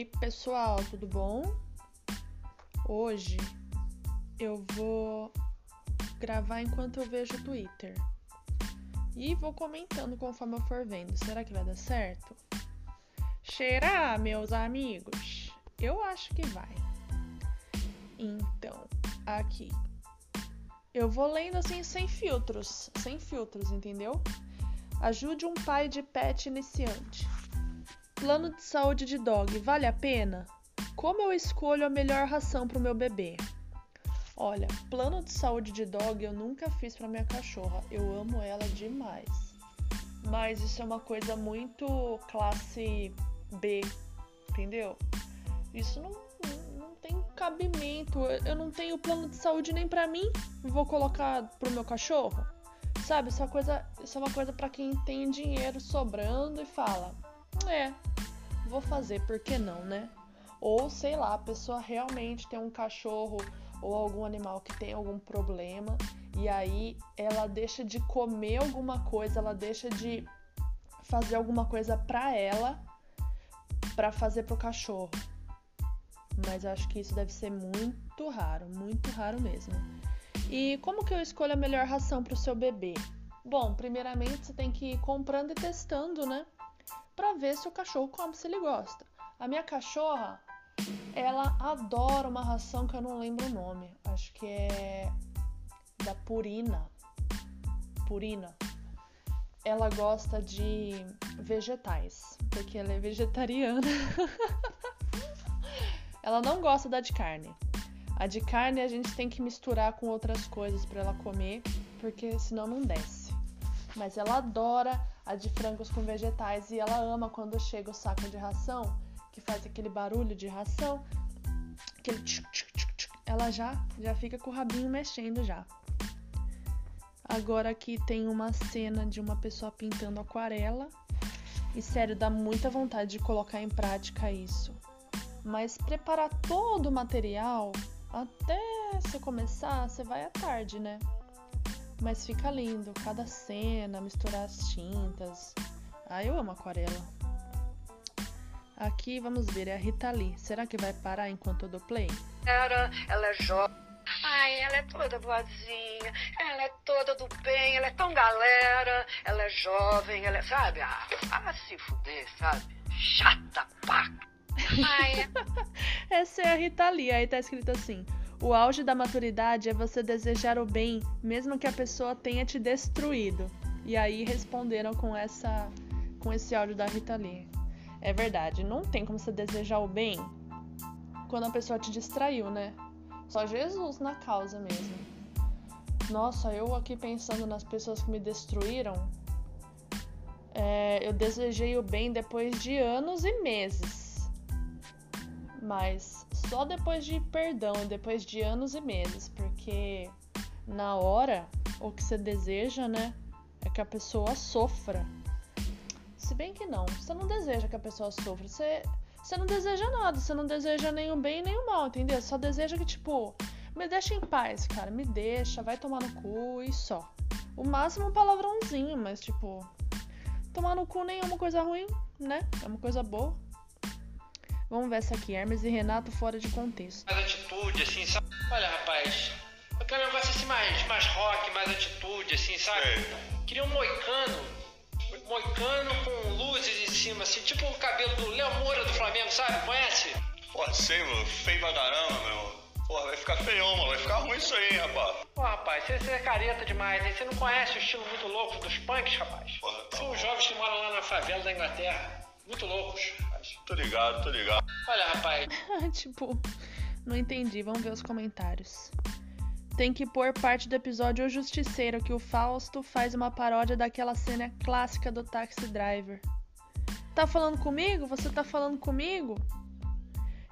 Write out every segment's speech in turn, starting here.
Oi, pessoal, tudo bom? Hoje eu vou gravar enquanto eu vejo o Twitter. E vou comentando conforme eu for vendo. Será que vai dar certo? Cheira, meus amigos? Eu acho que vai. Então, aqui. Eu vou lendo assim sem filtros, sem filtros, entendeu? Ajude um pai de pet iniciante. Plano de saúde de dog vale a pena? Como eu escolho a melhor ração para o meu bebê? Olha, plano de saúde de dog eu nunca fiz para minha cachorra. Eu amo ela demais. Mas isso é uma coisa muito classe B, entendeu? Isso não, não tem cabimento. Eu não tenho plano de saúde nem para mim. Vou colocar pro meu cachorro. Sabe, isso é uma coisa, é uma coisa para quem tem dinheiro sobrando e fala: "É, vou fazer, por que não, né? Ou sei lá, a pessoa realmente tem um cachorro ou algum animal que tem algum problema e aí ela deixa de comer alguma coisa, ela deixa de fazer alguma coisa para ela para fazer pro cachorro. Mas acho que isso deve ser muito raro, muito raro mesmo. E como que eu escolho a melhor ração para o seu bebê? Bom, primeiramente você tem que ir comprando e testando, né? Para ver se o cachorro come se ele gosta. A minha cachorra, ela adora uma ração que eu não lembro o nome. Acho que é da Purina. Purina. Ela gosta de vegetais, porque ela é vegetariana. ela não gosta da de carne. A de carne a gente tem que misturar com outras coisas para ela comer, porque senão não desce. Mas ela adora a de frangos com vegetais e ela ama quando chega o saco de ração, que faz aquele barulho de ração, aquele tchuc, tchuc, tchuc, tchuc, ela já já fica com o rabinho mexendo já. Agora aqui tem uma cena de uma pessoa pintando aquarela. E sério, dá muita vontade de colocar em prática isso. Mas preparar todo o material até você começar, você vai à tarde, né? Mas fica lindo, cada cena, misturar as tintas. Ah, eu amo aquarela. Aqui vamos ver, é a Rita Lee. Será que vai parar enquanto eu dou play? Ela, ela é jovem. Ai, ela é toda boazinha, ela é toda do bem, ela é tão galera, ela é jovem, ela é, sabe? Ah, ah se fuder, sabe? Chata pá. Ai. Essa é a Rita Lee, aí tá escrito assim: o auge da maturidade é você desejar o bem, mesmo que a pessoa tenha te destruído. E aí responderam com essa com esse áudio da Rita Lee. É verdade, não tem como você desejar o bem quando a pessoa te distraiu, né? Só Jesus na causa mesmo. Nossa, eu aqui pensando nas pessoas que me destruíram, é, eu desejei o bem depois de anos e meses mas só depois de perdão, depois de anos e meses, porque na hora o que você deseja, né, é que a pessoa sofra. Se bem que não, você não deseja que a pessoa sofra, você, você não deseja nada, você não deseja o bem nem o mal, entendeu? Só deseja que, tipo, me deixa em paz, cara, me deixa, vai tomar no cu e só. O máximo um palavrãozinho, mas, tipo, tomar no cu nem é uma coisa ruim, né? É uma coisa boa. Vamos ver essa aqui, Hermes e Renato fora de contexto. Mais atitude, assim, sabe? Olha, rapaz, eu quero um negócio assim mais, mais rock, mais atitude, assim, sabe? Queria um moicano, moicano com luzes em cima, assim, tipo o cabelo do Léo Moura do Flamengo, sabe? Conhece? Pô, sei, mano, feio pra caramba, meu. Porra, vai ficar feião, mano. Vai ficar ruim isso aí, rapaz. Pô, rapaz, você, você é careta demais, hein? Você não conhece o estilo muito louco dos punks, rapaz? Porra, tá São os jovens que moram lá na favela da Inglaterra. Muito loucos. Tô ligado, tô ligado. Olha, rapaz. tipo, não entendi. Vamos ver os comentários. Tem que pôr parte do episódio O Justiceiro, que o Fausto faz uma paródia daquela cena clássica do Taxi Driver. Tá falando comigo? Você tá falando comigo?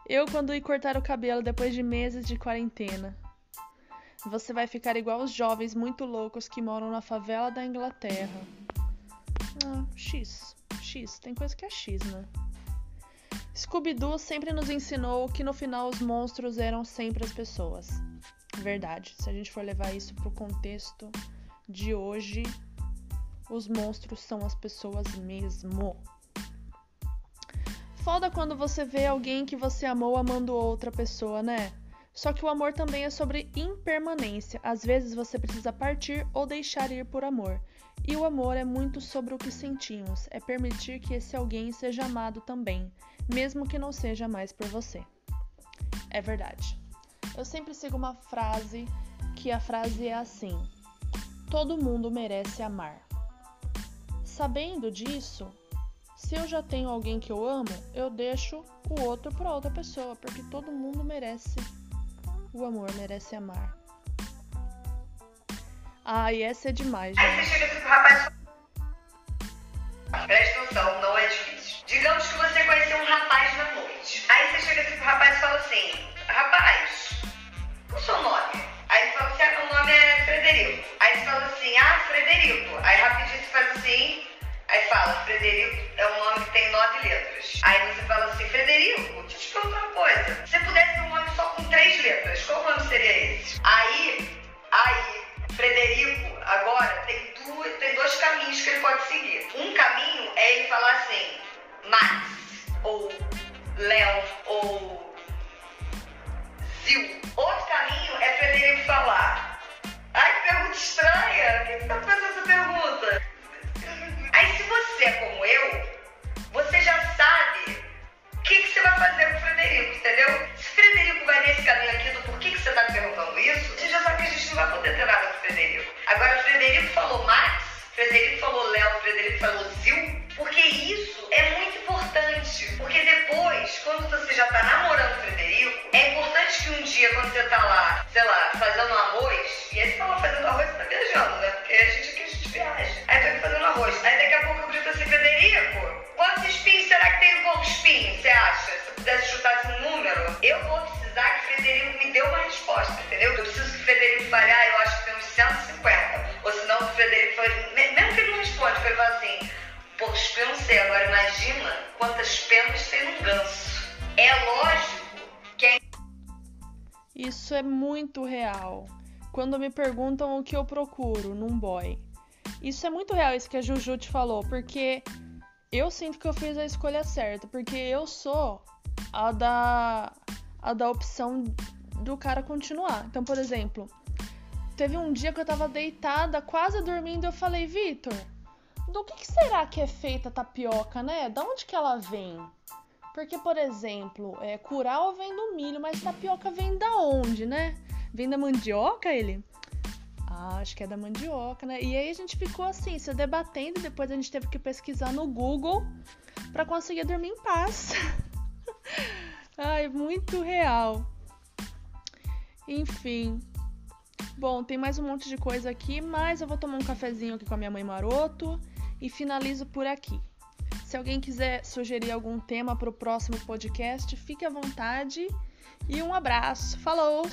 Eu, quando ir cortar o cabelo depois de meses de quarentena. Você vai ficar igual os jovens muito loucos que moram na favela da Inglaterra. Ah, X. X. Tem coisa que é X, né? Scooby-Doo sempre nos ensinou que no final os monstros eram sempre as pessoas. Verdade. Se a gente for levar isso pro contexto de hoje, os monstros são as pessoas mesmo. foda quando você vê alguém que você amou amando outra pessoa, né? Só que o amor também é sobre impermanência. Às vezes você precisa partir ou deixar ir por amor. E o amor é muito sobre o que sentimos, é permitir que esse alguém seja amado também, mesmo que não seja mais por você. É verdade. Eu sempre sigo uma frase que a frase é assim: Todo mundo merece amar. Sabendo disso, se eu já tenho alguém que eu amo, eu deixo o outro para outra pessoa, porque todo mundo merece o amor, merece amar. Ai, essa é demais, gente. Aí você chega assim pro rapaz. Presta atenção, não é difícil. Digamos que você conheceu um rapaz na noite. Aí você chega assim pro rapaz e fala assim: Rapaz, qual o seu nome? Aí ele fala assim: Ah, meu nome é Frederico. Aí você fala assim: Ah, Frederico. Aí rapidinho você faz assim. Aí fala, Frederico é um nome que tem nove letras. Aí você fala assim, Frederico, deixa eu te perguntar uma coisa. Se pudesse ter um três letras, qual nome seria esse? Aí, aí, Frederico, agora tem, duas, tem dois caminhos que ele pode seguir. Um caminho é ele falar assim, Max, ou Léo, ou Zil. Outro caminho é Frederico falar. Ai, que pergunta estranha. Quem que tá fazendo essa pergunta? Aí se você é como eu, você já sabe o que, que você vai fazer com o Frederico, entendeu? Dia, quando você tá lá, sei lá, fazendo arroz, e você tá lá fazendo arroz, você tá viajando, né? Porque a gente aqui, a gente viaja. Aí tô aqui fazendo arroz. Aí daqui a pouco eu grito assim, Frederico, quantos espinhos será que tem no porco espinho, você acha? Se eu pudesse chutar esse número, eu vou precisar que o Frederico me dê uma resposta, entendeu? Eu preciso que o Frederico fale, ah, eu acho que tem uns 150. Ou senão o Frederico fale, mesmo que ele não responde, ele fala assim, porco espinho não sei, agora imagina quantas penas tem num ganso. É lógico Isso é muito real. Quando me perguntam o que eu procuro num boy. Isso é muito real, isso que a Juju te falou, porque eu sinto que eu fiz a escolha certa, porque eu sou a da a da opção do cara continuar. Então, por exemplo, teve um dia que eu tava deitada, quase dormindo, eu falei, Vitor, do que, que será que é feita a tapioca, né? Da onde que ela vem? Porque, por exemplo, é, curau vem do milho, mas tapioca vem da onde, né? Vem da mandioca, ele? Ah, acho que é da mandioca, né? E aí a gente ficou assim, se debatendo, depois a gente teve que pesquisar no Google para conseguir dormir em paz. Ai, muito real. Enfim. Bom, tem mais um monte de coisa aqui, mas eu vou tomar um cafezinho aqui com a minha mãe Maroto e finalizo por aqui. Se alguém quiser sugerir algum tema para o próximo podcast, fique à vontade. E um abraço. Falou!